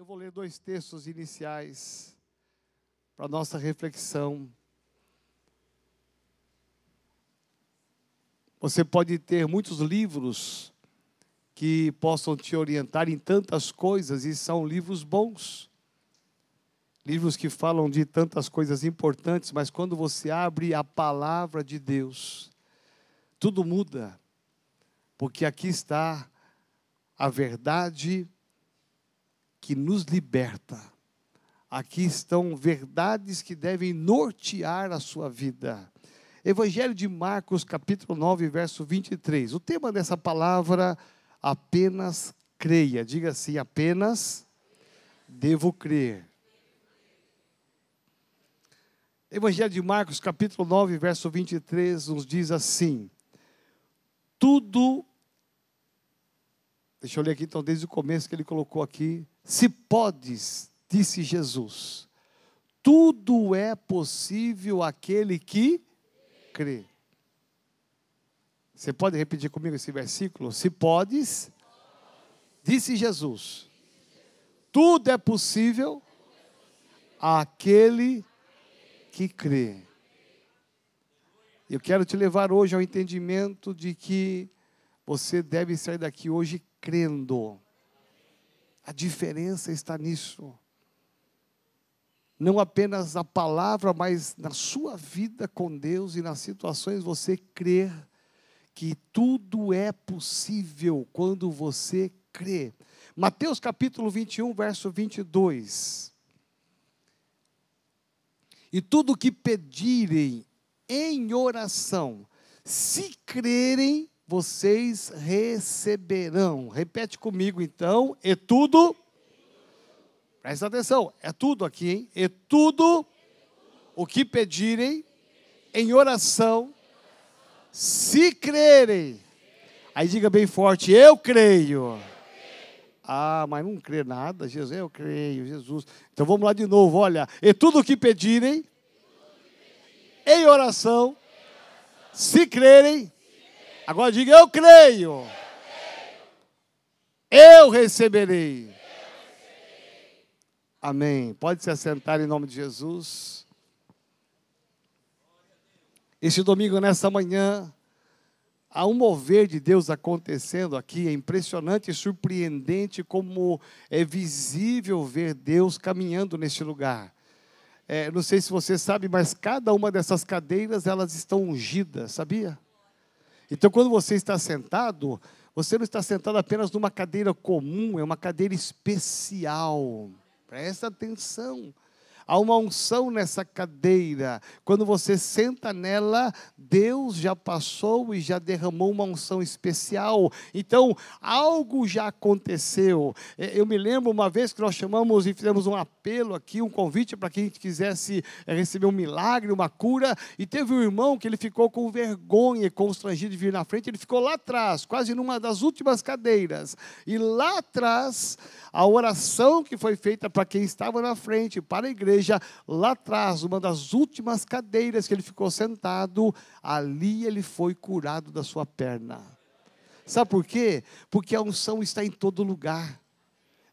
Eu vou ler dois textos iniciais para nossa reflexão. Você pode ter muitos livros que possam te orientar em tantas coisas e são livros bons. Livros que falam de tantas coisas importantes, mas quando você abre a palavra de Deus, tudo muda. Porque aqui está a verdade que nos liberta. Aqui estão verdades que devem nortear a sua vida. Evangelho de Marcos, capítulo 9, verso 23. O tema dessa palavra, apenas creia. Diga assim: apenas devo crer. Evangelho de Marcos, capítulo 9, verso 23, nos diz assim: Tudo. Deixa eu ler aqui então, desde o começo que ele colocou aqui. Se podes, disse Jesus, tudo é possível aquele que crê. Você pode repetir comigo esse versículo? Se podes, disse Jesus, tudo é possível àquele que crê. Eu quero te levar hoje ao entendimento de que você deve sair daqui hoje crendo. A diferença está nisso. Não apenas na palavra, mas na sua vida com Deus e nas situações você crer que tudo é possível quando você crê. Mateus capítulo 21, verso 22. E tudo que pedirem em oração, se crerem, vocês receberão. Repete comigo então, e tudo. Presta atenção, é tudo aqui, hein? E tudo o que pedirem em oração, se crerem. Aí diga bem forte, eu creio. Ah, mas não crê nada, Jesus, eu creio, Jesus. Então vamos lá de novo, olha. E tudo o que pedirem, em oração, se crerem, Agora diga: Eu creio. Eu receberei. Amém. Pode se assentar em nome de Jesus. Este domingo, nesta manhã, há um mover de Deus acontecendo aqui. É impressionante e surpreendente como é visível ver Deus caminhando neste lugar. É, não sei se você sabe, mas cada uma dessas cadeiras elas estão ungidas, sabia? Então, quando você está sentado, você não está sentado apenas numa cadeira comum, é uma cadeira especial. Presta atenção. Há uma unção nessa cadeira. Quando você senta nela, Deus já passou e já derramou uma unção especial. Então, algo já aconteceu. É, eu me lembro uma vez que nós chamamos e fizemos um apelo aqui, um convite para quem quisesse é, receber um milagre, uma cura. E teve um irmão que ele ficou com vergonha constrangido de vir na frente. Ele ficou lá atrás, quase numa das últimas cadeiras. E lá atrás, a oração que foi feita para quem estava na frente, para a igreja, lá atrás, uma das últimas cadeiras que ele ficou sentado, ali ele foi curado da sua perna. Sabe por quê? Porque a unção está em todo lugar.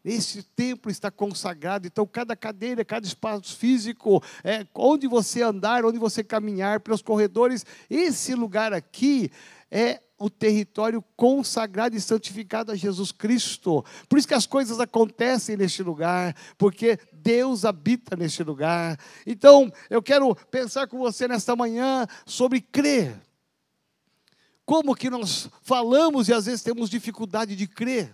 Esse templo está consagrado, então cada cadeira, cada espaço físico, é, onde você andar, onde você caminhar pelos corredores, esse lugar aqui é o território consagrado e santificado a Jesus Cristo. Por isso que as coisas acontecem neste lugar, porque Deus habita neste lugar. Então, eu quero pensar com você nesta manhã sobre crer. Como que nós falamos e às vezes temos dificuldade de crer.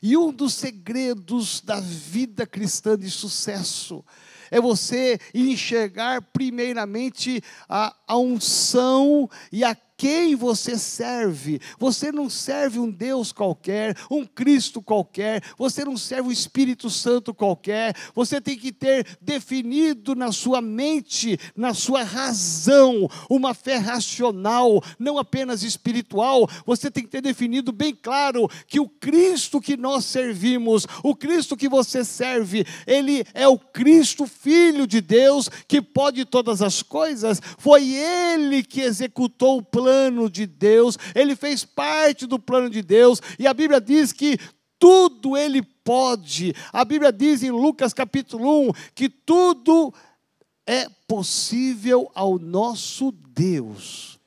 E um dos segredos da vida cristã de sucesso é você enxergar primeiramente a, a unção e a quem você serve. Você não serve um Deus qualquer, um Cristo qualquer, você não serve um Espírito Santo qualquer. Você tem que ter definido na sua mente, na sua razão, uma fé racional, não apenas espiritual. Você tem que ter definido bem claro que o Cristo que nós servimos, o Cristo que você serve, ele é o Cristo Filho de Deus, que pode todas as coisas. Foi ele que executou o plano plano de Deus, ele fez parte do plano de Deus, e a Bíblia diz que tudo ele pode. A Bíblia diz em Lucas capítulo 1 que tudo é possível ao nosso Deus.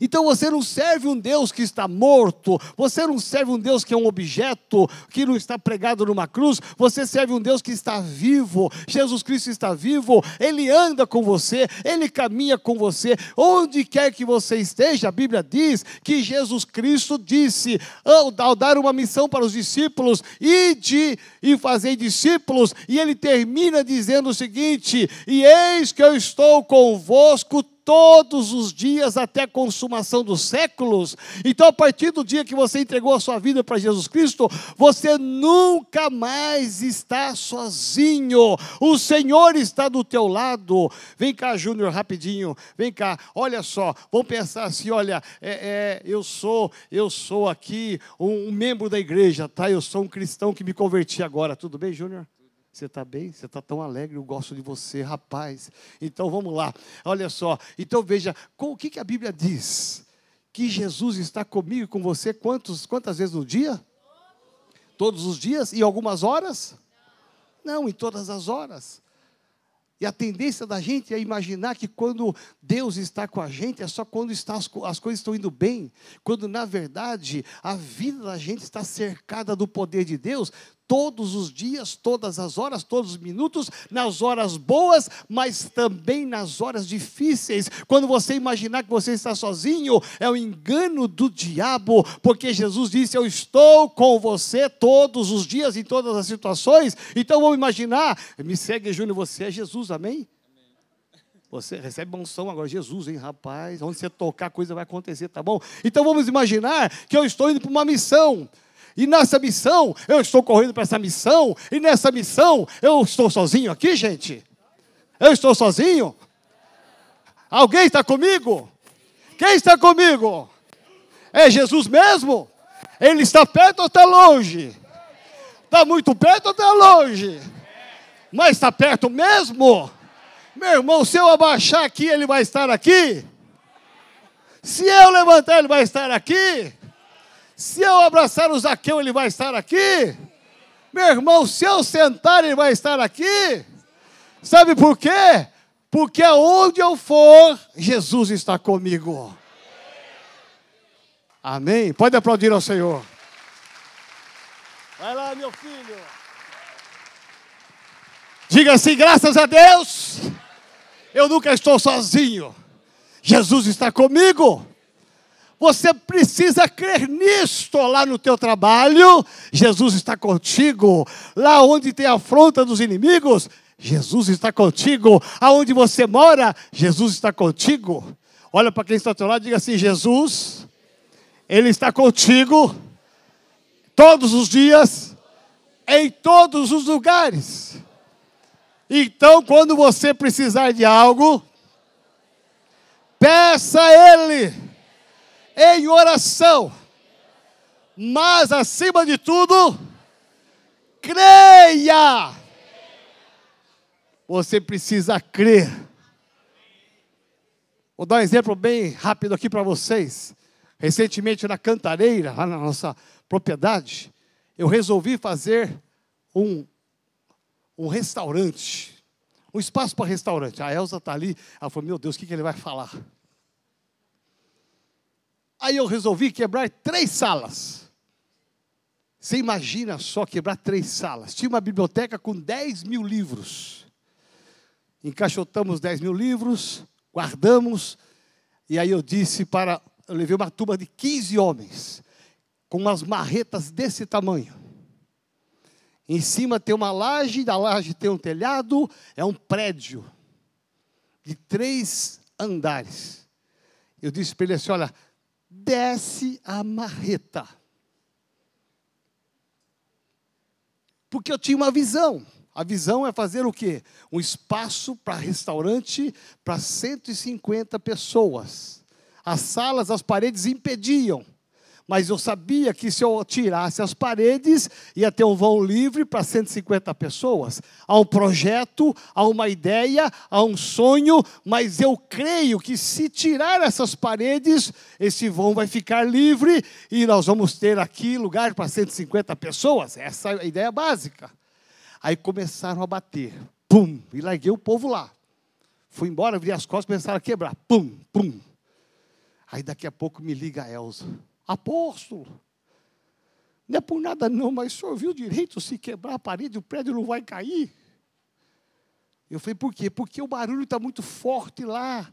Então você não serve um Deus que está morto, você não serve um Deus que é um objeto, que não está pregado numa cruz, você serve um Deus que está vivo. Jesus Cristo está vivo, ele anda com você, ele caminha com você, onde quer que você esteja. A Bíblia diz que Jesus Cristo disse, ao dar uma missão para os discípulos, ide e fazer discípulos, e ele termina dizendo o seguinte: E eis que eu estou convosco todos os dias até a consumação dos séculos. Então, a partir do dia que você entregou a sua vida para Jesus Cristo, você nunca mais está sozinho. O Senhor está do teu lado. Vem cá, Júnior, rapidinho. Vem cá. Olha só. Vamos pensar assim, olha, é, é, eu sou, eu sou aqui um, um membro da igreja, tá? Eu sou um cristão que me converti agora. Tudo bem, Júnior? Você está bem? Você está tão alegre, eu gosto de você, rapaz. Então vamos lá, olha só. Então veja, com, o que, que a Bíblia diz? Que Jesus está comigo e com você quantos, quantas vezes no dia? Todos os dias? E algumas horas? Não, em todas as horas. E a tendência da gente é imaginar que quando Deus está com a gente é só quando está, as, as, coisas estão indo bem, quando na verdade a vida da gente está cercada do poder de Deus todos os dias, todas as horas, todos os minutos, nas horas boas, mas também nas horas difíceis. Quando você imaginar que você está sozinho, é o engano do diabo, porque Jesus disse: Eu estou com você todos os dias, em todas as situações. Então vamos imaginar, me segue, Júnior, você é Jesus, amém? Você recebe unção agora, Jesus, hein, rapaz? Onde você tocar, a coisa vai acontecer, tá bom? Então vamos imaginar que eu estou indo para uma missão. E nessa missão, eu estou correndo para essa missão, e nessa missão, eu estou sozinho aqui, gente? Eu estou sozinho? Alguém está comigo? Quem está comigo? É Jesus mesmo? Ele está perto ou está longe? Está muito perto ou está longe? Mas está perto mesmo? Meu irmão, se eu abaixar aqui, ele vai estar aqui? Se eu levantar, ele vai estar aqui? Se eu abraçar o Zaqueu, ele vai estar aqui. Meu irmão, se eu sentar, ele vai estar aqui. Sabe por quê? Porque aonde eu for, Jesus está comigo. Amém? Pode aplaudir ao Senhor. Vai lá, meu filho. Diga assim: graças a Deus, eu nunca estou sozinho. Jesus está comigo. Você precisa crer nisto lá no teu trabalho. Jesus está contigo. Lá onde tem afronta dos inimigos, Jesus está contigo. Aonde você mora, Jesus está contigo. Olha para quem está ao teu lado e diga assim: Jesus, Ele está contigo todos os dias, em todos os lugares. Então, quando você precisar de algo, peça a Ele em oração, mas acima de tudo, creia. Você precisa crer. Vou dar um exemplo bem rápido aqui para vocês. Recentemente na Cantareira, lá na nossa propriedade, eu resolvi fazer um, um restaurante, um espaço para restaurante. A Elza está ali, ela falou: Meu Deus, o que, que ele vai falar? Aí eu resolvi quebrar três salas. Você imagina só quebrar três salas. Tinha uma biblioteca com 10 mil livros. Encaixotamos 10 mil livros, guardamos, e aí eu disse para. Eu levei uma turma de 15 homens, com umas marretas desse tamanho. Em cima tem uma laje, da laje tem um telhado, é um prédio de três andares. Eu disse para ele assim: olha, desce a marreta. Porque eu tinha uma visão. A visão é fazer o quê? Um espaço para restaurante para 150 pessoas. As salas, as paredes impediam. Mas eu sabia que se eu tirasse as paredes, ia ter um vão livre para 150 pessoas. Há um projeto, há uma ideia, há um sonho, mas eu creio que se tirar essas paredes, esse vão vai ficar livre e nós vamos ter aqui lugar para 150 pessoas. Essa é a ideia básica. Aí começaram a bater. Pum! E larguei o povo lá. Fui embora, virei as costas, começaram a quebrar. Pum, pum. Aí daqui a pouco me liga a Elza. Apóstolo, não é por nada não, mas o senhor viu direito, se quebrar a parede, o prédio não vai cair? Eu falei, por quê? Porque o barulho está muito forte lá,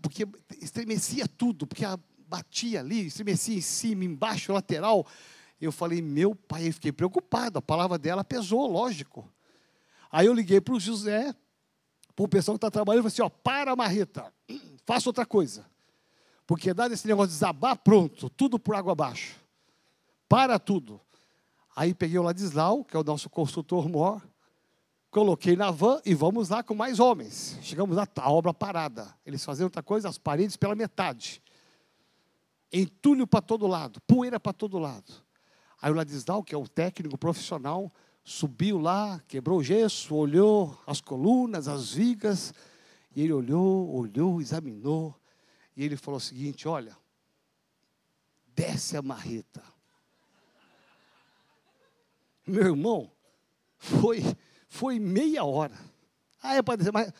porque estremecia tudo, porque batia ali, estremecia em cima, embaixo, lateral. Eu falei, meu pai, eu fiquei preocupado, a palavra dela pesou, lógico. Aí eu liguei para o José, para o pessoal que está trabalhando, e falei assim, ó, para a marreta, faça outra coisa. Porque dado esse negócio de desabar, pronto, tudo por água abaixo. Para tudo. Aí peguei o Ladislau, que é o nosso consultor mor, coloquei na van e vamos lá com mais homens. Chegamos lá, a obra parada. Eles faziam outra coisa, as paredes pela metade. Entulho para todo lado, poeira para todo lado. Aí o Ladislau, que é o técnico profissional, subiu lá, quebrou o gesso, olhou as colunas, as vigas, e ele olhou, olhou, examinou. E ele falou o seguinte: olha, desce a marreta. Meu irmão, foi, foi meia hora. Ah, é para dizer, mas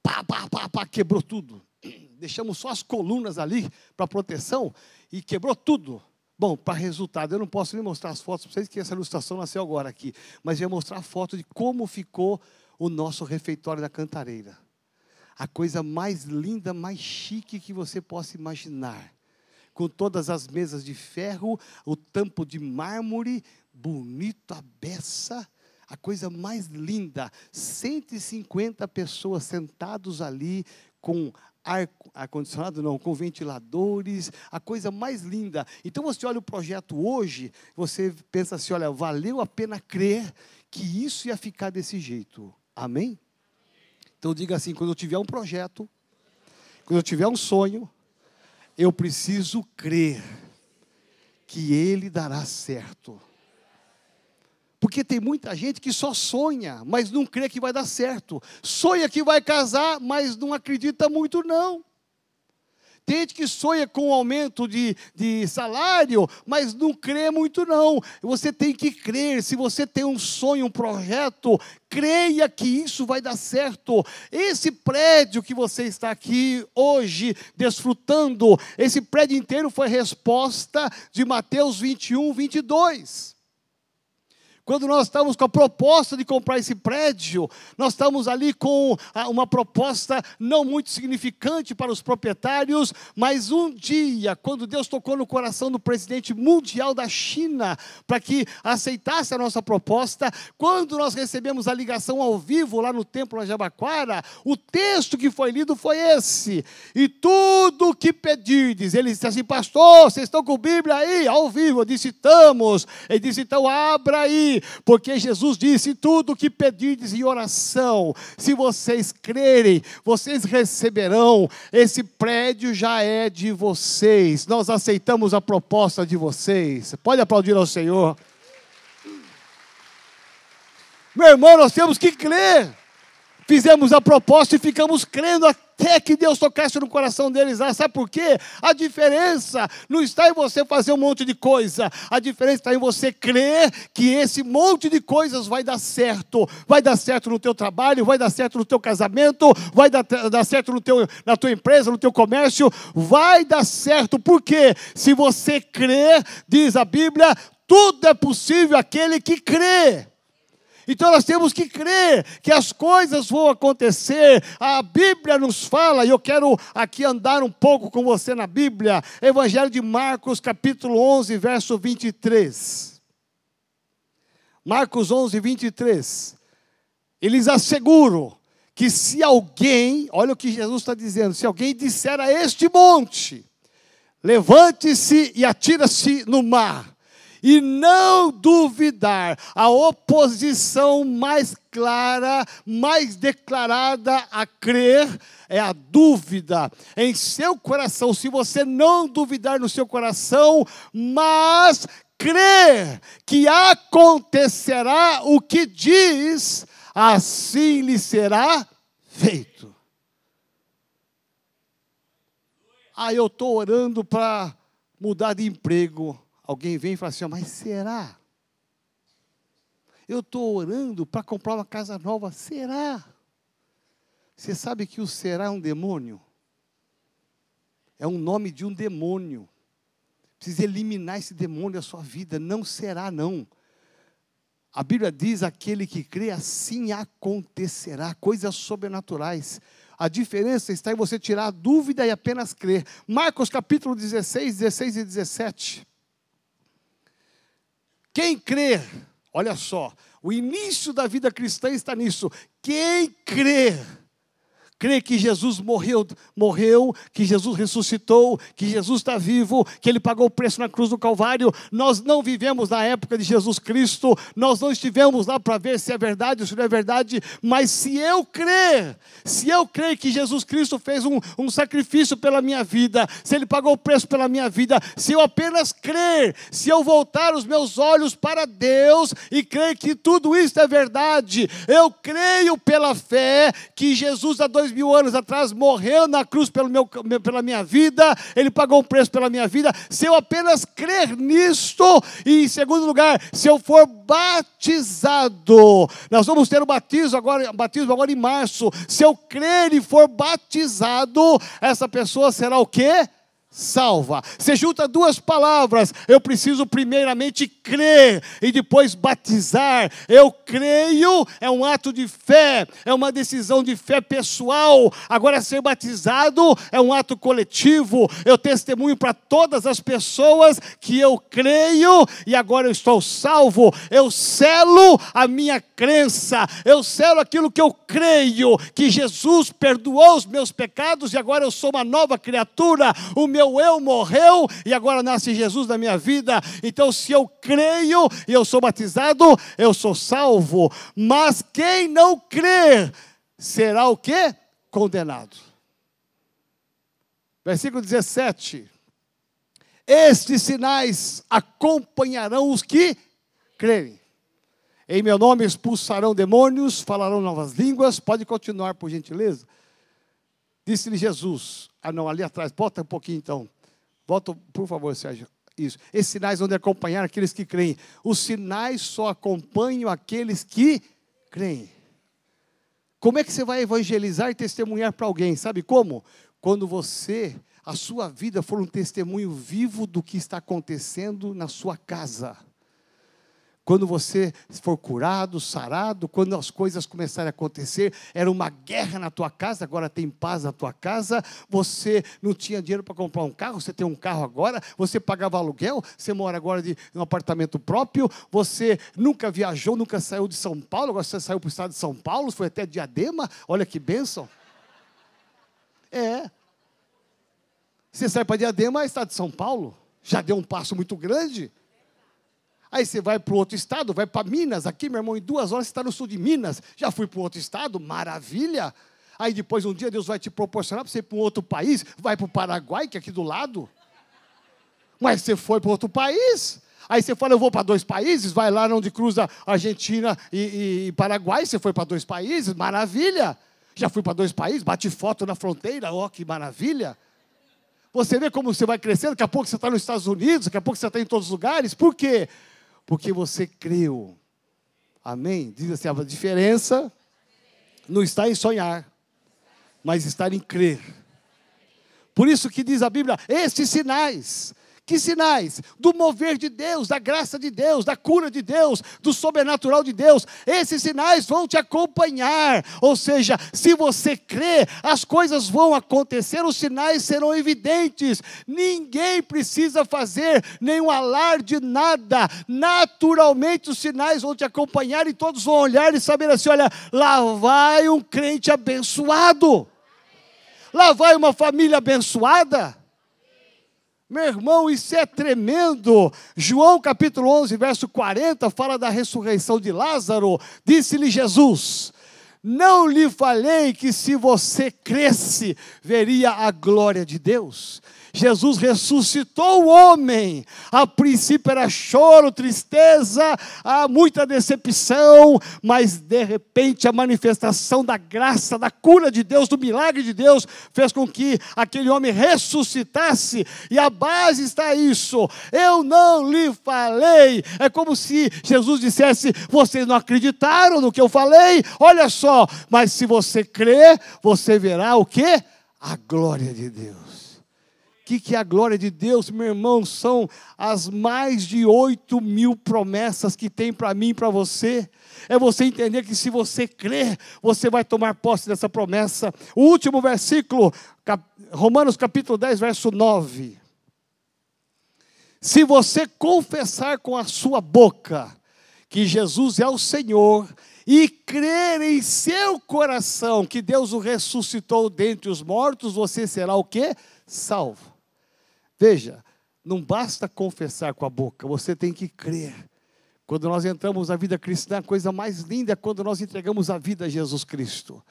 pá, pá, pá, pá, quebrou tudo. Deixamos só as colunas ali para proteção e quebrou tudo. Bom, para resultado, eu não posso nem mostrar as fotos para vocês, que essa ilustração nasceu agora aqui, mas ia mostrar a foto de como ficou o nosso refeitório da cantareira a coisa mais linda, mais chique que você possa imaginar. Com todas as mesas de ferro, o tampo de mármore, bonito, a beça, a coisa mais linda. 150 pessoas sentados ali com ar, ar-condicionado, não, com ventiladores, a coisa mais linda. Então você olha o projeto hoje, você pensa assim: olha, valeu a pena crer que isso ia ficar desse jeito. Amém? Então diga assim: quando eu tiver um projeto, quando eu tiver um sonho, eu preciso crer que ele dará certo. Porque tem muita gente que só sonha, mas não crê que vai dar certo. Sonha que vai casar, mas não acredita muito, não. Tem gente que sonha com um aumento de, de salário, mas não crê muito, não. Você tem que crer. Se você tem um sonho, um projeto, creia que isso vai dar certo. Esse prédio que você está aqui hoje desfrutando, esse prédio inteiro foi resposta de Mateus 21, 22. Quando nós estávamos com a proposta de comprar esse prédio, nós estávamos ali com uma proposta não muito significante para os proprietários, mas um dia, quando Deus tocou no coração do presidente mundial da China para que aceitasse a nossa proposta, quando nós recebemos a ligação ao vivo lá no templo de Jabaquara, o texto que foi lido foi esse: E tudo o que pedirdes, ele disse assim, pastor, vocês estão com Bíblia aí? Ao vivo, eu disse, estamos. Ele disse, então abra aí porque Jesus disse: tudo que pedirdes em oração, se vocês crerem, vocês receberão. Esse prédio já é de vocês. Nós aceitamos a proposta de vocês. Pode aplaudir ao Senhor. Meu irmão, nós temos que crer. Fizemos a proposta e ficamos crendo até que Deus tocasse no coração deles lá. Sabe por quê? A diferença não está em você fazer um monte de coisa, a diferença está em você crer que esse monte de coisas vai dar certo. Vai dar certo no teu trabalho, vai dar certo no teu casamento, vai dar, dar certo no teu, na tua empresa, no teu comércio, vai dar certo. Por quê? Se você crer, diz a Bíblia, tudo é possível aquele que crê. Então nós temos que crer que as coisas vão acontecer. A Bíblia nos fala, e eu quero aqui andar um pouco com você na Bíblia. Evangelho de Marcos, capítulo 11, verso 23. Marcos 11, 23. Eles asseguram que se alguém, olha o que Jesus está dizendo, se alguém disser a este monte, levante-se e atira-se no mar, e não duvidar. A oposição mais clara, mais declarada a crer é a dúvida em seu coração. Se você não duvidar no seu coração, mas crer que acontecerá o que diz, assim lhe será feito. Ah, eu estou orando para mudar de emprego. Alguém vem e fala assim: mas será? Eu estou orando para comprar uma casa nova. Será? Você sabe que o será é um demônio? É um nome de um demônio. Precisa eliminar esse demônio da sua vida. Não será, não. A Bíblia diz: aquele que crê, assim acontecerá. Coisas sobrenaturais. A diferença está em você tirar a dúvida e apenas crer. Marcos capítulo 16, 16 e 17. Quem crer, olha só, o início da vida cristã está nisso. Quem crer crê que Jesus morreu, morreu, que Jesus ressuscitou, que Jesus está vivo, que Ele pagou o preço na cruz do Calvário. Nós não vivemos na época de Jesus Cristo, nós não estivemos lá para ver se é verdade ou se não é verdade, mas se eu crer, se eu crer que Jesus Cristo fez um, um sacrifício pela minha vida, se Ele pagou o preço pela minha vida, se eu apenas crer, se eu voltar os meus olhos para Deus e crer que tudo isso é verdade, eu creio pela fé que Jesus há dois dois mil anos atrás morreu na cruz pelo meu, pela minha vida, ele pagou um preço pela minha vida. Se eu apenas crer nisto, e em segundo lugar, se eu for batizado, nós vamos ter o batismo agora, batismo agora em março. Se eu crer e for batizado, essa pessoa será o quê? Salva. Você junta duas palavras. Eu preciso primeiramente crer e depois batizar. Eu creio é um ato de fé, é uma decisão de fé pessoal. Agora ser batizado é um ato coletivo. Eu testemunho para todas as pessoas que eu creio e agora eu estou salvo. Eu selo a minha crença. Eu selo aquilo que eu creio que Jesus perdoou os meus pecados e agora eu sou uma nova criatura. O meu meu eu morreu e agora nasce Jesus na minha vida. Então, se eu creio e eu sou batizado, eu sou salvo. Mas quem não crer será o que? Condenado. Versículo 17. Estes sinais acompanharão os que crerem. Em meu nome expulsarão demônios, falarão novas línguas. Pode continuar, por gentileza. Disse-lhe Jesus: ah, não, ali atrás. Bota um pouquinho então. Volta, por favor, Sérgio. Isso. Esses sinais vão acompanhar aqueles que creem. Os sinais só acompanham aqueles que creem. Como é que você vai evangelizar e testemunhar para alguém? Sabe como? Quando você, a sua vida for um testemunho vivo do que está acontecendo na sua casa quando você for curado, sarado, quando as coisas começarem a acontecer, era uma guerra na tua casa, agora tem paz na tua casa, você não tinha dinheiro para comprar um carro, você tem um carro agora, você pagava aluguel, você mora agora de um apartamento próprio, você nunca viajou, nunca saiu de São Paulo, agora você saiu para o estado de São Paulo, foi até Diadema, olha que bênção. É. Você sai para Diadema, é estado de São Paulo, já deu um passo muito grande. Aí você vai para o outro estado, vai para Minas. Aqui, meu irmão, em duas horas você está no sul de Minas. Já fui para o outro estado, maravilha. Aí depois, um dia, Deus vai te proporcionar para você ir para um outro país. Vai para o Paraguai, que é aqui do lado. Mas você foi para outro país. Aí você fala, eu vou para dois países. Vai lá onde cruza Argentina e, e, e Paraguai. Você foi para dois países, maravilha. Já fui para dois países, bate foto na fronteira, ó, oh, que maravilha. Você vê como você vai crescendo, daqui a pouco você está nos Estados Unidos, daqui a pouco você está em todos os lugares. Por quê? Porque você creu. Amém? Diz assim: a diferença não está em sonhar, mas está em crer. Por isso que diz a Bíblia: estes sinais que sinais? Do mover de Deus, da graça de Deus, da cura de Deus, do sobrenatural de Deus. Esses sinais vão te acompanhar. Ou seja, se você crê, as coisas vão acontecer, os sinais serão evidentes. Ninguém precisa fazer nenhum alarde, nada. Naturalmente os sinais vão te acompanhar e todos vão olhar e saber assim: olha, lá vai um crente abençoado. Lá vai uma família abençoada. Meu irmão, isso é tremendo. João capítulo 11, verso 40, fala da ressurreição de Lázaro. Disse-lhe Jesus: Não lhe falei que se você cresce, veria a glória de Deus. Jesus ressuscitou o homem. A princípio era choro, tristeza, muita decepção, mas de repente a manifestação da graça, da cura de Deus, do milagre de Deus, fez com que aquele homem ressuscitasse. E a base está isso. Eu não lhe falei. É como se Jesus dissesse: vocês não acreditaram no que eu falei? Olha só, mas se você crer, você verá o que? A glória de Deus que, que é a glória de Deus, meu irmão, são as mais de oito mil promessas que tem para mim e para você. É você entender que se você crer, você vai tomar posse dessa promessa. O último versículo, Romanos capítulo 10, verso 9. Se você confessar com a sua boca que Jesus é o Senhor e crer em seu coração que Deus o ressuscitou dentre os mortos, você será o que? Salvo. Veja, não basta confessar com a boca, você tem que crer. Quando nós entramos na vida cristã, a coisa mais linda é quando nós entregamos a vida a Jesus Cristo.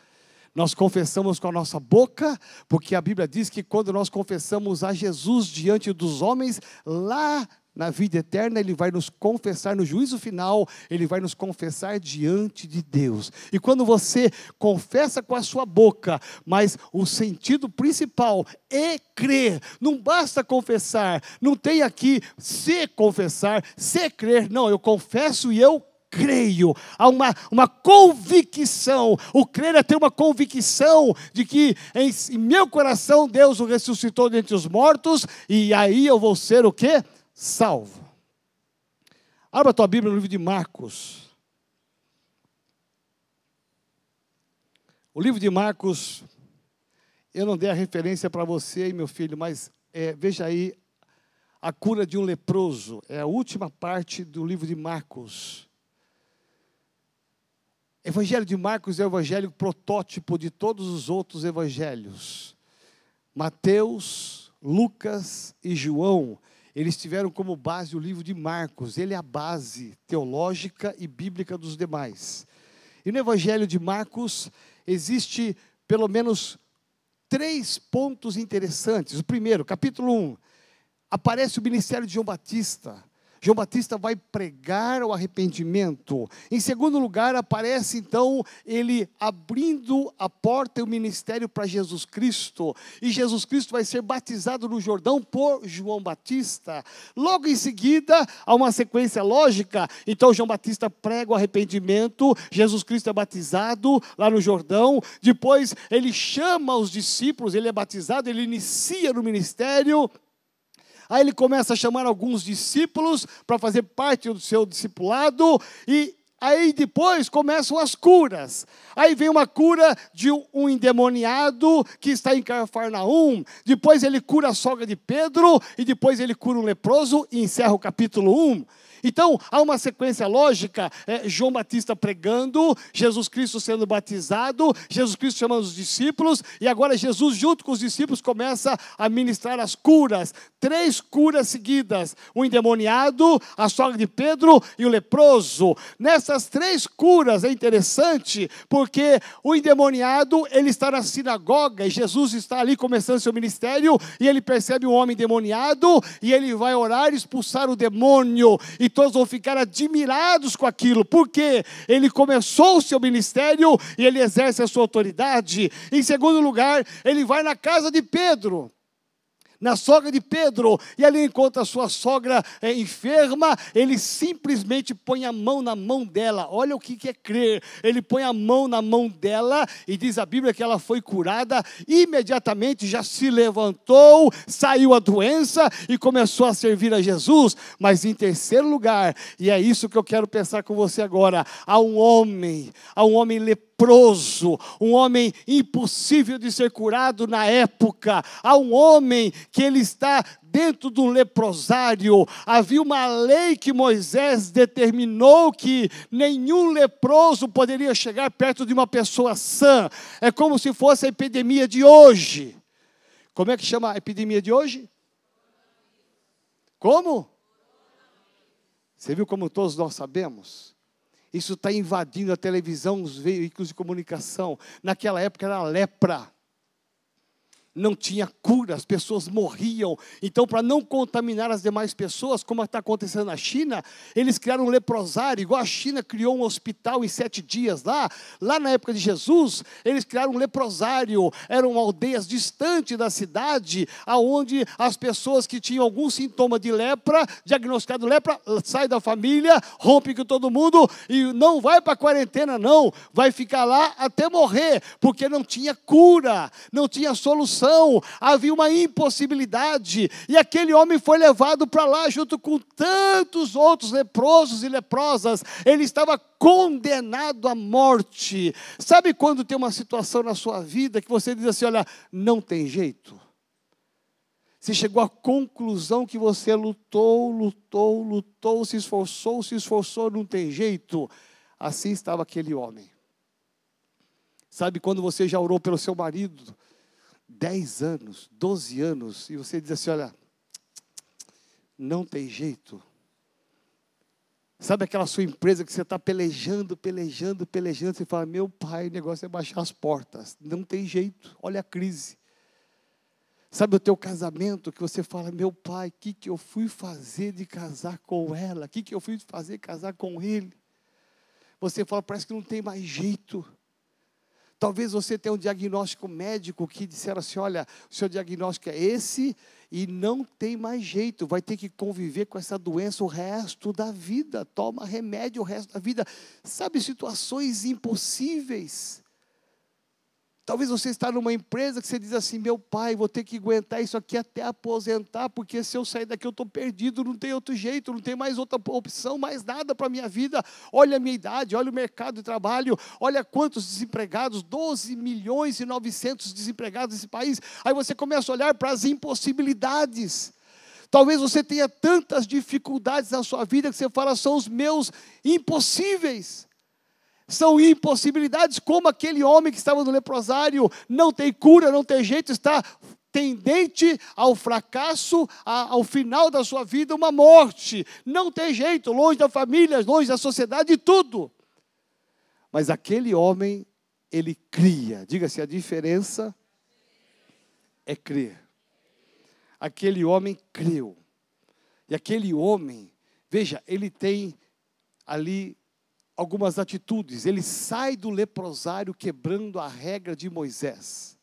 Nós confessamos com a nossa boca, porque a Bíblia diz que quando nós confessamos a Jesus diante dos homens, lá na vida eterna, Ele vai nos confessar no juízo final, Ele vai nos confessar diante de Deus. E quando você confessa com a sua boca, mas o sentido principal é crer, não basta confessar, não tem aqui se confessar, se crer, não, eu confesso e eu creio, há uma, uma convicção. O crer é ter uma convicção de que em, em meu coração Deus o ressuscitou dentre os mortos, e aí eu vou ser o quê? Salvo. Abra a tua Bíblia no livro de Marcos. O livro de Marcos, eu não dei a referência para você, meu filho, mas é, veja aí a cura de um leproso. É a última parte do livro de Marcos. Evangelho de Marcos é o evangelho protótipo de todos os outros evangelhos. Mateus, Lucas e João eles tiveram como base o livro de Marcos, ele é a base teológica e bíblica dos demais. E no Evangelho de Marcos existe pelo menos três pontos interessantes. O primeiro, capítulo 1, aparece o ministério de João Batista. João Batista vai pregar o arrependimento. Em segundo lugar, aparece então ele abrindo a porta e o ministério para Jesus Cristo. E Jesus Cristo vai ser batizado no Jordão por João Batista. Logo em seguida, há uma sequência lógica. Então, João Batista prega o arrependimento, Jesus Cristo é batizado lá no Jordão. Depois, ele chama os discípulos, ele é batizado, ele inicia no ministério. Aí ele começa a chamar alguns discípulos para fazer parte do seu discipulado e Aí depois começam as curas. Aí vem uma cura de um endemoniado que está em Cafarnaum. Depois ele cura a sogra de Pedro. E depois ele cura um leproso e encerra o capítulo 1. Então, há uma sequência lógica: é, João Batista pregando, Jesus Cristo sendo batizado, Jesus Cristo chamando os discípulos, e agora Jesus, junto com os discípulos, começa a ministrar as curas. Três curas seguidas: o endemoniado, a sogra de Pedro e o leproso. Nessas três curas é interessante, porque o endemoniado, ele está na sinagoga, e Jesus está ali começando seu ministério, e ele percebe um homem endemoniado, e ele vai orar e expulsar o demônio. E e todos vão ficar admirados com aquilo, porque ele começou o seu ministério e ele exerce a sua autoridade. Em segundo lugar, ele vai na casa de Pedro na sogra de Pedro, e ali encontra a sua sogra é, enferma, ele simplesmente põe a mão na mão dela. Olha o que é crer. Ele põe a mão na mão dela e diz a Bíblia que ela foi curada, imediatamente já se levantou, saiu a doença e começou a servir a Jesus. Mas em terceiro lugar, e é isso que eu quero pensar com você agora, há um homem, há um homem leproso leproso, um homem impossível de ser curado na época. Há um homem que ele está dentro de um leprosário. Havia uma lei que Moisés determinou que nenhum leproso poderia chegar perto de uma pessoa sã. É como se fosse a epidemia de hoje. Como é que chama a epidemia de hoje? Como? Você viu como todos nós sabemos? Isso está invadindo a televisão, os veículos de comunicação. Naquela época era lepra não tinha cura, as pessoas morriam. Então, para não contaminar as demais pessoas, como está acontecendo na China, eles criaram um leprosário, igual a China criou um hospital em sete dias lá. Lá na época de Jesus, eles criaram um leprosário, eram aldeias distantes da cidade, aonde as pessoas que tinham algum sintoma de lepra, diagnosticado lepra, sai da família, rompe com todo mundo e não vai para a quarentena, não, vai ficar lá até morrer, porque não tinha cura, não tinha solução havia uma impossibilidade, e aquele homem foi levado para lá junto com tantos outros leprosos e leprosas, ele estava condenado à morte. Sabe quando tem uma situação na sua vida que você diz assim: olha, não tem jeito? Você chegou à conclusão que você lutou, lutou, lutou, se esforçou, se esforçou, não tem jeito. Assim estava aquele homem. Sabe quando você já orou pelo seu marido, 10 anos, 12 anos, e você diz assim: olha, não tem jeito. Sabe aquela sua empresa que você está pelejando, pelejando, pelejando, você fala, meu pai, o negócio é baixar as portas. Não tem jeito, olha a crise. Sabe o teu casamento que você fala, meu pai, o que, que eu fui fazer de casar com ela? O que, que eu fui fazer de casar com ele? Você fala, parece que não tem mais jeito. Talvez você tenha um diagnóstico médico que disseram assim: olha, o seu diagnóstico é esse e não tem mais jeito, vai ter que conviver com essa doença o resto da vida, toma remédio o resto da vida. Sabe, situações impossíveis. Talvez você está numa empresa que você diz assim: meu pai, vou ter que aguentar isso aqui até aposentar, porque se eu sair daqui eu estou perdido, não tem outro jeito, não tem mais outra opção, mais nada para a minha vida. Olha a minha idade, olha o mercado de trabalho, olha quantos desempregados 12 milhões e 900 desempregados nesse país. Aí você começa a olhar para as impossibilidades. Talvez você tenha tantas dificuldades na sua vida que você fala, são os meus impossíveis são impossibilidades, como aquele homem que estava no leprosário, não tem cura, não tem jeito, está tendente ao fracasso, ao final da sua vida, uma morte. Não tem jeito, longe da família, longe da sociedade e tudo. Mas aquele homem, ele cria. Diga-se, a diferença é crer. Aquele homem creu. E aquele homem, veja, ele tem ali algumas atitudes. Ele sai do leprosário quebrando a regra de Moisés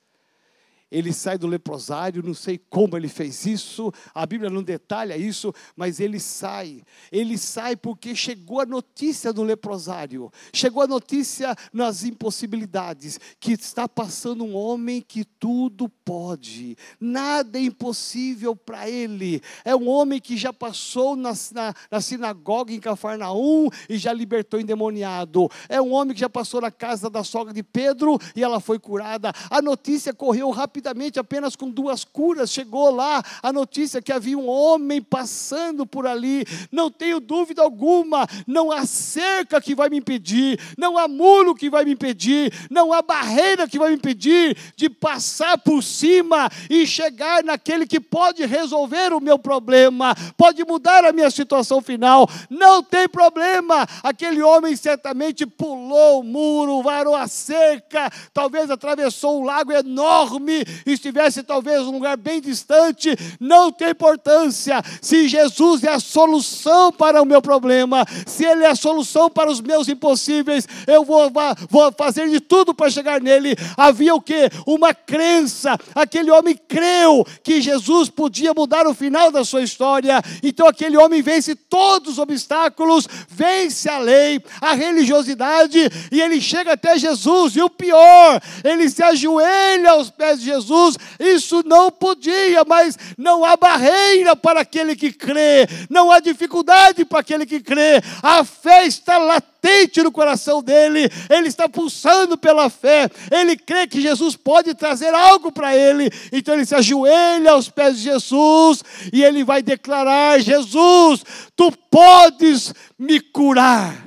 ele sai do leprosário, não sei como ele fez isso, a Bíblia não detalha isso, mas ele sai. Ele sai porque chegou a notícia do leprosário, chegou a notícia nas impossibilidades, que está passando um homem que tudo pode, nada é impossível para ele. É um homem que já passou na, na, na sinagoga em Cafarnaum e já libertou endemoniado. É um homem que já passou na casa da sogra de Pedro e ela foi curada. A notícia correu rapidamente rapidamente, apenas com duas curas, chegou lá a notícia que havia um homem passando por ali. Não tenho dúvida alguma, não há cerca que vai me impedir, não há muro que vai me impedir, não há barreira que vai me impedir de passar por cima e chegar naquele que pode resolver o meu problema, pode mudar a minha situação final. Não tem problema. Aquele homem certamente pulou o muro, varou a cerca, talvez atravessou um lago enorme estivesse talvez num lugar bem distante, não tem importância. Se Jesus é a solução para o meu problema, se Ele é a solução para os meus impossíveis, eu vou, vou fazer de tudo para chegar nele. Havia o que? Uma crença. Aquele homem creu que Jesus podia mudar o final da sua história. Então aquele homem vence todos os obstáculos, vence a lei, a religiosidade, e ele chega até Jesus. E o pior, ele se ajoelha aos pés de Jesus isso não podia, mas não há barreira para aquele que crê, não há dificuldade para aquele que crê, a fé está latente no coração dele, ele está pulsando pela fé, ele crê que Jesus pode trazer algo para ele, então ele se ajoelha aos pés de Jesus e ele vai declarar: Jesus, tu podes me curar.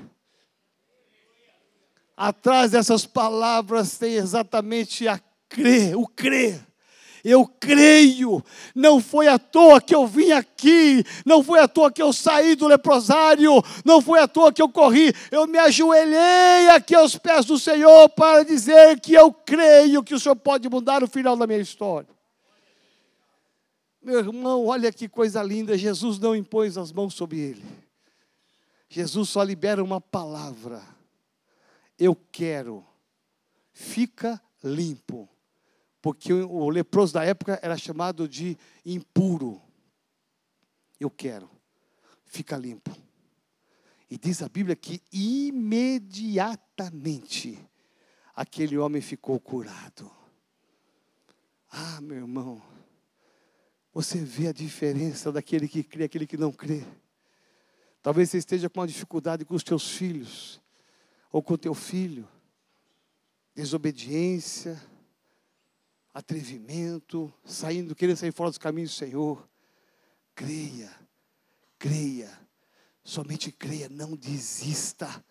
Atrás dessas palavras tem exatamente a crer, o crer. Eu creio, não foi à toa que eu vim aqui, não foi à toa que eu saí do leprosário, não foi à toa que eu corri, eu me ajoelhei aqui aos pés do Senhor para dizer que eu creio que o Senhor pode mudar o final da minha história. Meu irmão, olha que coisa linda, Jesus não impôs as mãos sobre ele. Jesus só libera uma palavra. Eu quero. Fica limpo porque o leproso da época era chamado de impuro. Eu quero, fica limpo. E diz a Bíblia que imediatamente aquele homem ficou curado. Ah, meu irmão, você vê a diferença daquele que crê aquele que não crê. Talvez você esteja com uma dificuldade com os teus filhos, ou com o teu filho, desobediência, atrevimento, saindo, querendo sair fora dos caminhos do Senhor. Creia, creia, somente creia, não desista.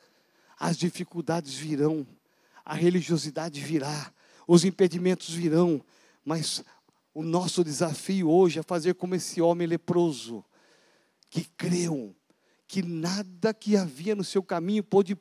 As dificuldades virão, a religiosidade virá, os impedimentos virão, mas o nosso desafio hoje é fazer como esse homem leproso, que creu que nada que havia no seu caminho pôde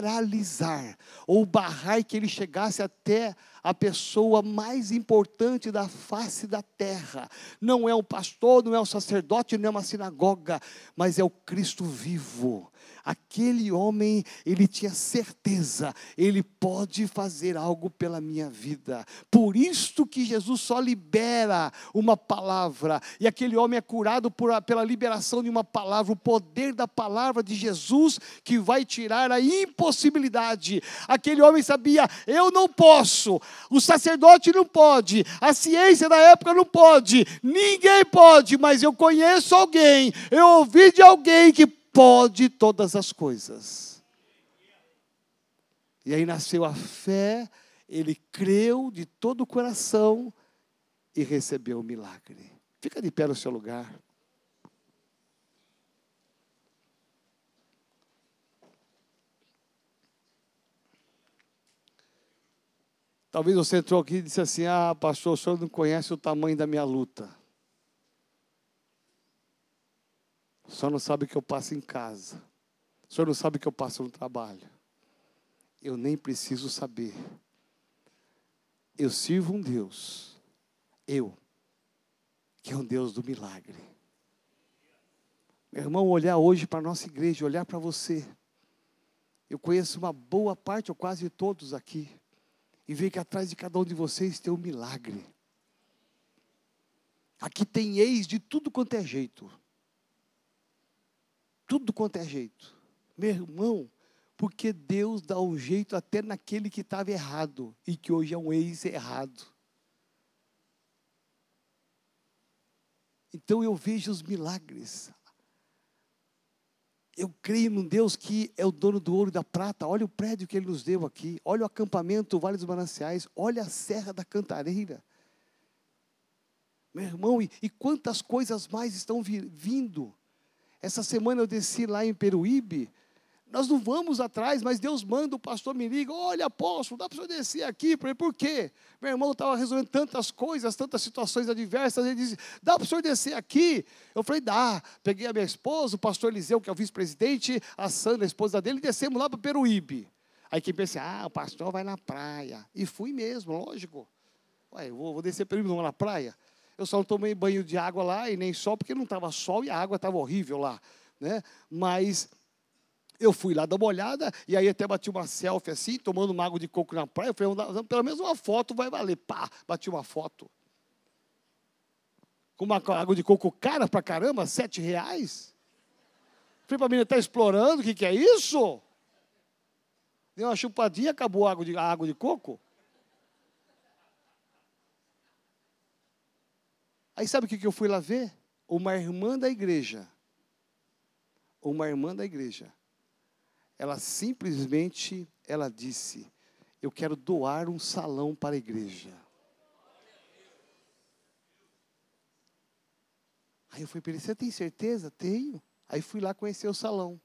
paralisar ou barrar que ele chegasse até a pessoa mais importante da face da terra. Não é um pastor, não é um sacerdote, não é uma sinagoga, mas é o Cristo vivo Aquele homem, ele tinha certeza, ele pode fazer algo pela minha vida. Por isso que Jesus só libera uma palavra, e aquele homem é curado por, pela liberação de uma palavra, o poder da palavra de Jesus que vai tirar a impossibilidade. Aquele homem sabia: eu não posso, o sacerdote não pode, a ciência da época não pode, ninguém pode, mas eu conheço alguém, eu ouvi de alguém que pode todas as coisas. E aí nasceu a fé, ele creu de todo o coração e recebeu o milagre. Fica de pé no seu lugar. Talvez você entrou aqui e disse assim: Ah, pastor, o senhor não conhece o tamanho da minha luta. O senhor não sabe o que eu passo em casa. O senhor não sabe o que eu passo no trabalho. Eu nem preciso saber. Eu sirvo um Deus, eu, que é um Deus do milagre. Meu irmão, olhar hoje para a nossa igreja, olhar para você. Eu conheço uma boa parte, ou quase todos aqui, e ver que atrás de cada um de vocês tem um milagre. Aqui tem ex de tudo quanto é jeito tudo quanto é jeito. Meu irmão, porque Deus dá um jeito até naquele que estava errado e que hoje é um ex-errado. Então eu vejo os milagres. Eu creio num Deus que é o dono do ouro e da prata. Olha o prédio que ele nos deu aqui. Olha o acampamento, o Vale dos Mananciais. Olha a Serra da Cantareira. Meu irmão, e, e quantas coisas mais estão vindo. Essa semana eu desci lá em Peruíbe. Nós não vamos atrás, mas Deus manda o pastor me liga, olha apóstolo, dá para você descer aqui? Por quê? Meu irmão estava resolvendo tantas coisas, tantas situações adversas, ele disse, dá para o senhor descer aqui? Eu falei, dá. Peguei a minha esposa, o pastor Eliseu, que é o vice-presidente, a Sandra, a esposa dele, e descemos lá para Peruíbe. Aí quem pensa, ah, o pastor vai na praia. E fui mesmo, lógico. Ué, eu vou, vou descer Peruíbe, não na praia? Eu só não tomei banho de água lá e nem sol, porque não estava sol e a água estava horrível lá. Né? Mas eu fui lá dar uma olhada, e aí até bati uma selfie assim, tomando uma água de coco na praia. Eu falei, pelo menos uma foto vai valer. Pá, bati uma foto. Com uma água de coco cara pra caramba, sete reais. Falei para a menina, está explorando, o que, que é isso? Deu uma chupadinha, acabou a água de, a água de coco. Aí sabe o que eu fui lá ver? Uma irmã da igreja. Uma irmã da igreja. Ela simplesmente, ela disse, eu quero doar um salão para a igreja. Aí eu fui para ele, você tem certeza? Tenho. Aí fui lá conhecer o salão.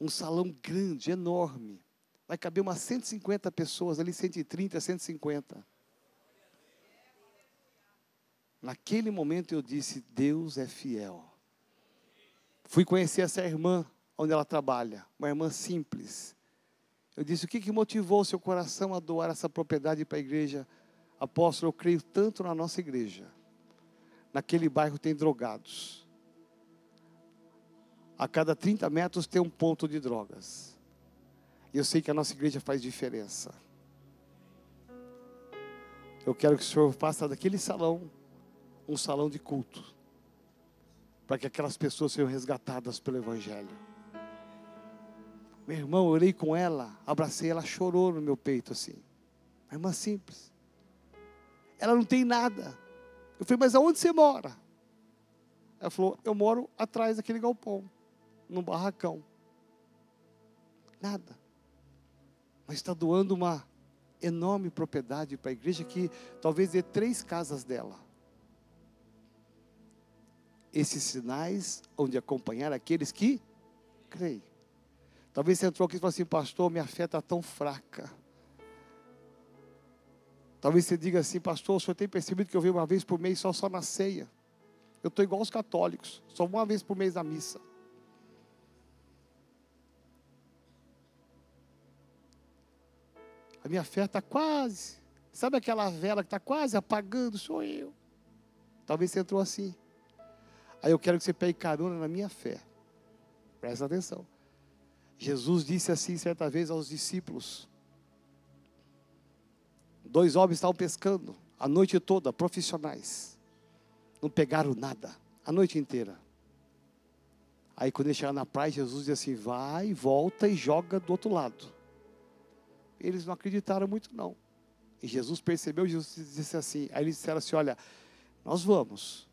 Um salão grande, enorme. Vai caber umas 150 pessoas ali, 130, 150. Naquele momento eu disse: Deus é fiel. Fui conhecer essa irmã onde ela trabalha, uma irmã simples. Eu disse: O que, que motivou o seu coração a doar essa propriedade para a igreja? Apóstolo, eu creio tanto na nossa igreja. Naquele bairro tem drogados. A cada 30 metros tem um ponto de drogas. E eu sei que a nossa igreja faz diferença. Eu quero que o Senhor faça daquele salão um salão de culto, para que aquelas pessoas sejam resgatadas pelo Evangelho. Meu irmão, eu orei com ela, abracei, ela chorou no meu peito assim. Uma irmã simples. Ela não tem nada. Eu falei, mas aonde você mora? Ela falou, eu moro atrás daquele galpão, num barracão. Nada. Mas está doando uma enorme propriedade para a igreja que talvez dê três casas dela. Esses sinais onde acompanhar aqueles que creem. Talvez você entrou aqui e falou assim, pastor, minha fé está tão fraca. Talvez você diga assim, pastor, o senhor tem percebido que eu venho uma vez por mês só, só na ceia? Eu estou igual os católicos, só uma vez por mês na missa. A minha fé está quase. Sabe aquela vela que está quase apagando? Sou eu. Talvez você entrou assim. Aí eu quero que você pegue carona na minha fé. Presta atenção. Jesus disse assim certa vez aos discípulos: Dois homens estavam pescando a noite toda, profissionais. Não pegaram nada, a noite inteira. Aí quando eles chegaram na praia, Jesus disse assim: Vai, volta e joga do outro lado eles não acreditaram muito não. E Jesus percebeu, Jesus disse assim, aí eles disseram assim, olha, nós vamos,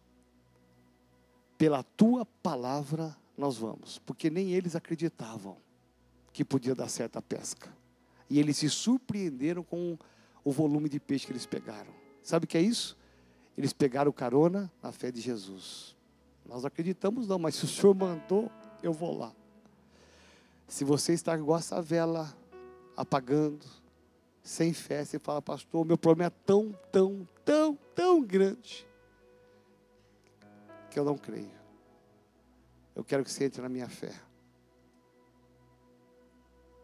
pela tua palavra nós vamos, porque nem eles acreditavam que podia dar certa pesca. E eles se surpreenderam com o volume de peixe que eles pegaram. Sabe o que é isso? Eles pegaram carona na fé de Jesus. Nós acreditamos não, mas se o Senhor mandou, eu vou lá. Se você está igual essa vela apagando, sem fé. Você fala, pastor, meu problema é tão, tão, tão, tão grande que eu não creio. Eu quero que você entre na minha fé.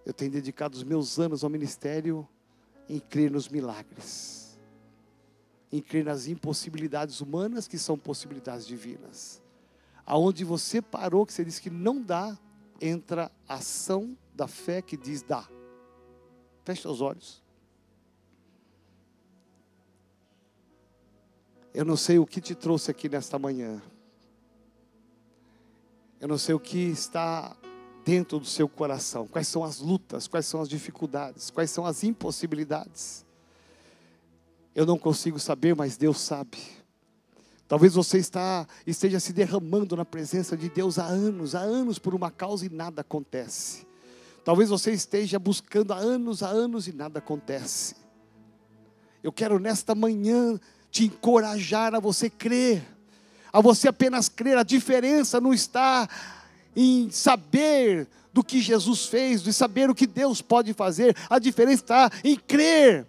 Eu tenho dedicado os meus anos ao ministério em crer nos milagres, em crer nas impossibilidades humanas que são possibilidades divinas. Aonde você parou, que você disse que não dá, entra a ação da fé que diz dá. Feche seus olhos. Eu não sei o que te trouxe aqui nesta manhã. Eu não sei o que está dentro do seu coração. Quais são as lutas, quais são as dificuldades, quais são as impossibilidades. Eu não consigo saber, mas Deus sabe. Talvez você está, esteja se derramando na presença de Deus há anos, há anos por uma causa e nada acontece. Talvez você esteja buscando há anos, há anos e nada acontece. Eu quero nesta manhã te encorajar a você crer, a você apenas crer. A diferença não está em saber do que Jesus fez, de saber o que Deus pode fazer, a diferença está em crer.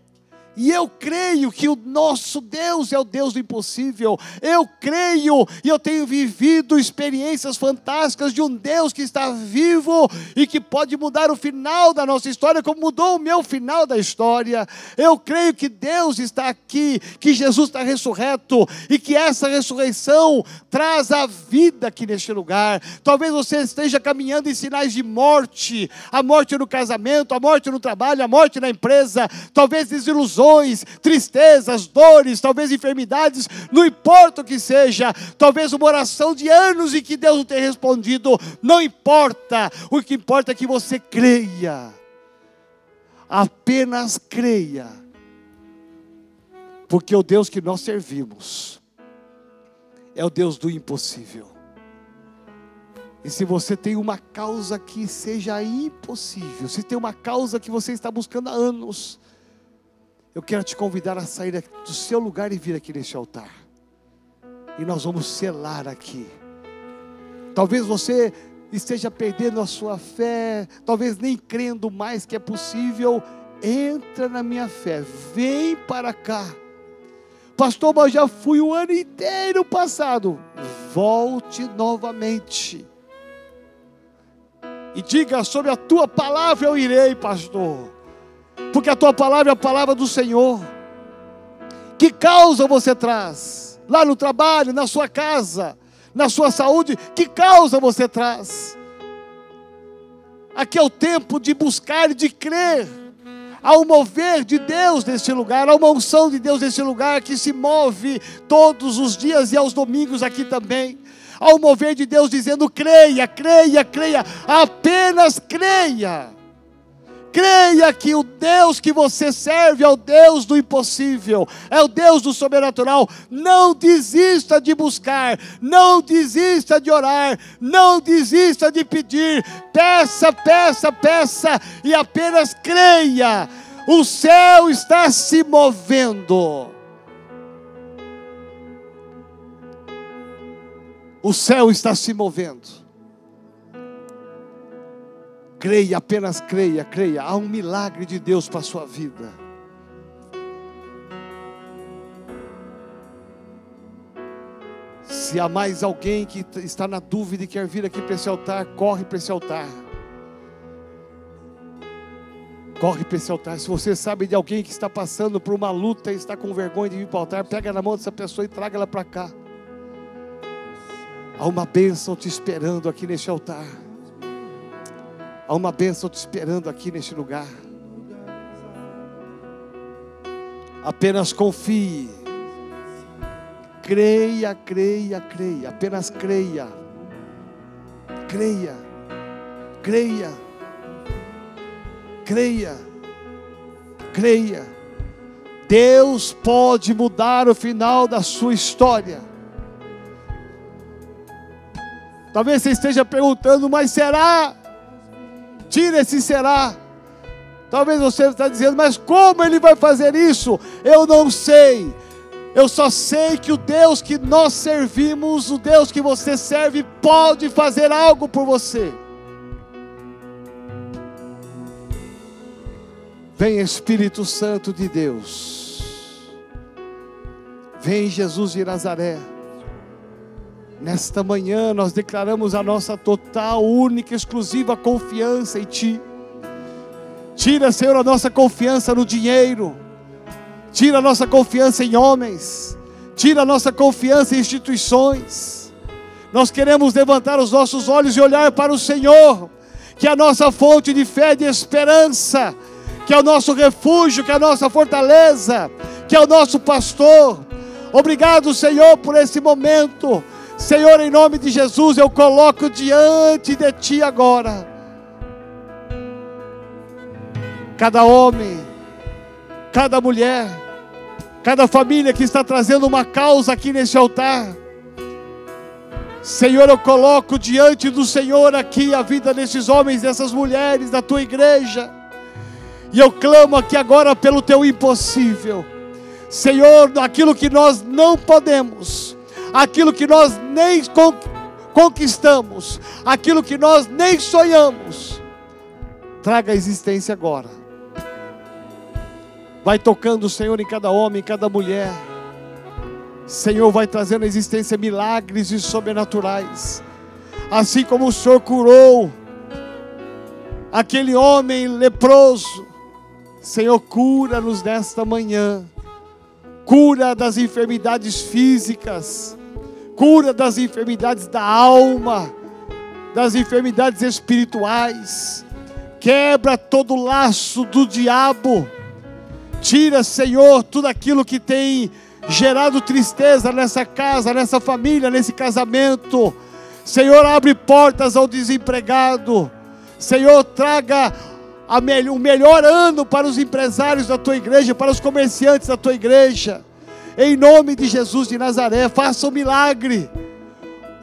E eu creio que o nosso Deus é o Deus do impossível. Eu creio e eu tenho vivido experiências fantásticas de um Deus que está vivo e que pode mudar o final da nossa história, como mudou o meu final da história. Eu creio que Deus está aqui, que Jesus está ressurreto e que essa ressurreição traz a vida aqui neste lugar. Talvez você esteja caminhando em sinais de morte a morte no casamento, a morte no trabalho, a morte na empresa, talvez desilusões tristezas, dores, talvez enfermidades, não importa o que seja, talvez uma oração de anos e que Deus não tenha respondido, não importa, o que importa é que você creia, apenas creia, porque o Deus que nós servimos é o Deus do impossível. E se você tem uma causa que seja impossível, se tem uma causa que você está buscando há anos, eu quero te convidar a sair do seu lugar e vir aqui neste altar. E nós vamos selar aqui. Talvez você esteja perdendo a sua fé, talvez nem crendo mais que é possível. Entra na minha fé, vem para cá, Pastor, mas já fui o ano inteiro passado. Volte novamente. E diga sobre a tua palavra eu irei, pastor. Porque a tua palavra é a palavra do Senhor. Que causa você traz? Lá no trabalho, na sua casa, na sua saúde, que causa você traz? Aqui é o tempo de buscar e de crer. Há um mover de Deus nesse lugar, há uma unção de Deus nesse lugar que se move todos os dias e aos domingos aqui também. Há um mover de Deus dizendo: creia, creia, creia, apenas creia. Creia que o Deus que você serve é o Deus do impossível, é o Deus do sobrenatural. Não desista de buscar, não desista de orar, não desista de pedir. Peça, peça, peça e apenas creia. O céu está se movendo. O céu está se movendo. Creia, apenas creia, creia. Há um milagre de Deus para a sua vida. Se há mais alguém que está na dúvida e quer vir aqui para esse altar, corre para esse altar. Corre para esse altar. Se você sabe de alguém que está passando por uma luta e está com vergonha de vir para o altar, pega na mão dessa pessoa e traga ela para cá. Há uma bênção te esperando aqui neste altar. Há uma bênção te esperando aqui neste lugar. Apenas confie. Creia, creia, creia. Apenas creia. Creia. Creia. Creia. Creia. Deus pode mudar o final da sua história. Talvez você esteja perguntando, mas será? Tira esse será. Talvez você está dizendo, mas como ele vai fazer isso? Eu não sei. Eu só sei que o Deus que nós servimos, o Deus que você serve, pode fazer algo por você. Vem Espírito Santo de Deus. Vem Jesus de Nazaré. Nesta manhã nós declaramos a nossa total, única, exclusiva confiança em Ti. Tira, Senhor, a nossa confiança no dinheiro. Tira a nossa confiança em homens. Tira a nossa confiança em instituições. Nós queremos levantar os nossos olhos e olhar para o Senhor, que é a nossa fonte de fé e de esperança, que é o nosso refúgio, que é a nossa fortaleza, que é o nosso pastor. Obrigado, Senhor, por esse momento. Senhor, em nome de Jesus, eu coloco diante de Ti agora. Cada homem, cada mulher, cada família que está trazendo uma causa aqui nesse altar. Senhor, eu coloco diante do Senhor aqui a vida desses homens, dessas mulheres, da tua igreja. E eu clamo aqui agora pelo teu impossível. Senhor, aquilo que nós não podemos, aquilo que nós nem conquistamos, aquilo que nós nem sonhamos, traga a existência agora. Vai tocando o Senhor em cada homem, em cada mulher. Senhor vai trazendo à existência milagres e sobrenaturais. Assim como o Senhor curou aquele homem leproso. Senhor, cura-nos nesta manhã. Cura das enfermidades físicas cura das enfermidades da alma, das enfermidades espirituais, quebra todo o laço do diabo, tira, Senhor, tudo aquilo que tem gerado tristeza nessa casa, nessa família, nesse casamento. Senhor, abre portas ao desempregado. Senhor, traga o melhor ano para os empresários da tua igreja, para os comerciantes da tua igreja. Em nome de Jesus de Nazaré, faça um milagre.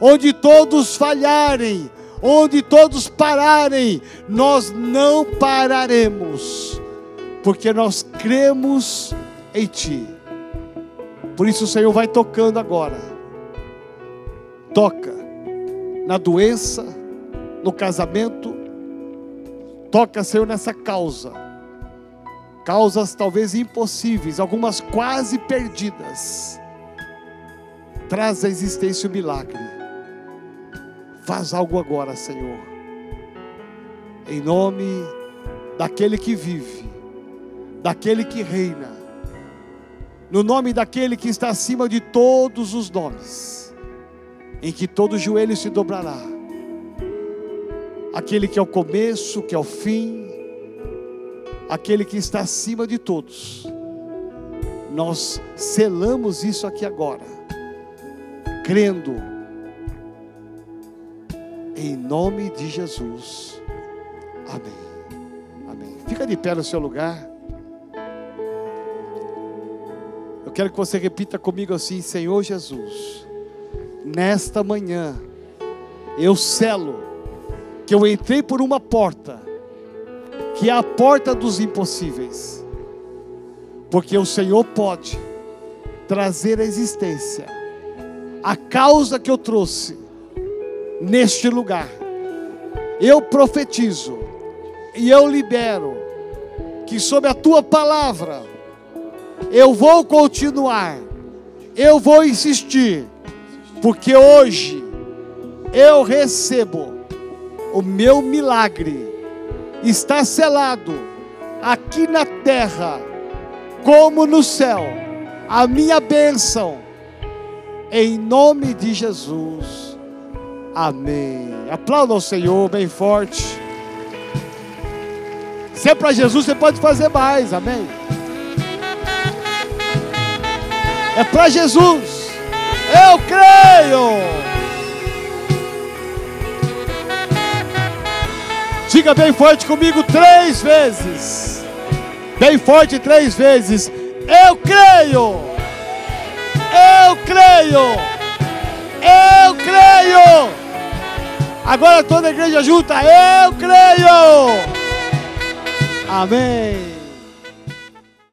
Onde todos falharem, onde todos pararem, nós não pararemos, porque nós cremos em Ti. Por isso o Senhor vai tocando agora. Toca na doença, no casamento. Toca, Senhor, nessa causa. Causas talvez impossíveis, algumas quase perdidas. Traz à existência o milagre. Faz algo agora, Senhor. Em nome daquele que vive, daquele que reina, no nome daquele que está acima de todos os nomes, em que todo joelho se dobrará, aquele que é o começo, que é o fim, aquele que está acima de todos. Nós selamos isso aqui agora, crendo em nome de Jesus. Amém. Amém. Fica de pé no seu lugar. Eu quero que você repita comigo assim: Senhor Jesus, nesta manhã, eu selo que eu entrei por uma porta, que é a porta dos impossíveis, porque o Senhor pode trazer à existência a causa que eu trouxe neste lugar. Eu profetizo e eu libero que sob a tua palavra eu vou continuar, eu vou insistir, porque hoje eu recebo o meu milagre, está selado aqui na terra, como no céu, a minha bênção, em nome de Jesus. Amém. Aplauda ao Senhor bem forte. Se é para Jesus, você pode fazer mais. Amém. É para Jesus. Eu creio. Diga bem forte comigo três vezes. Bem forte três vezes. Eu creio. Eu creio. Eu creio. Agora toda a igreja junta, eu creio. Amém.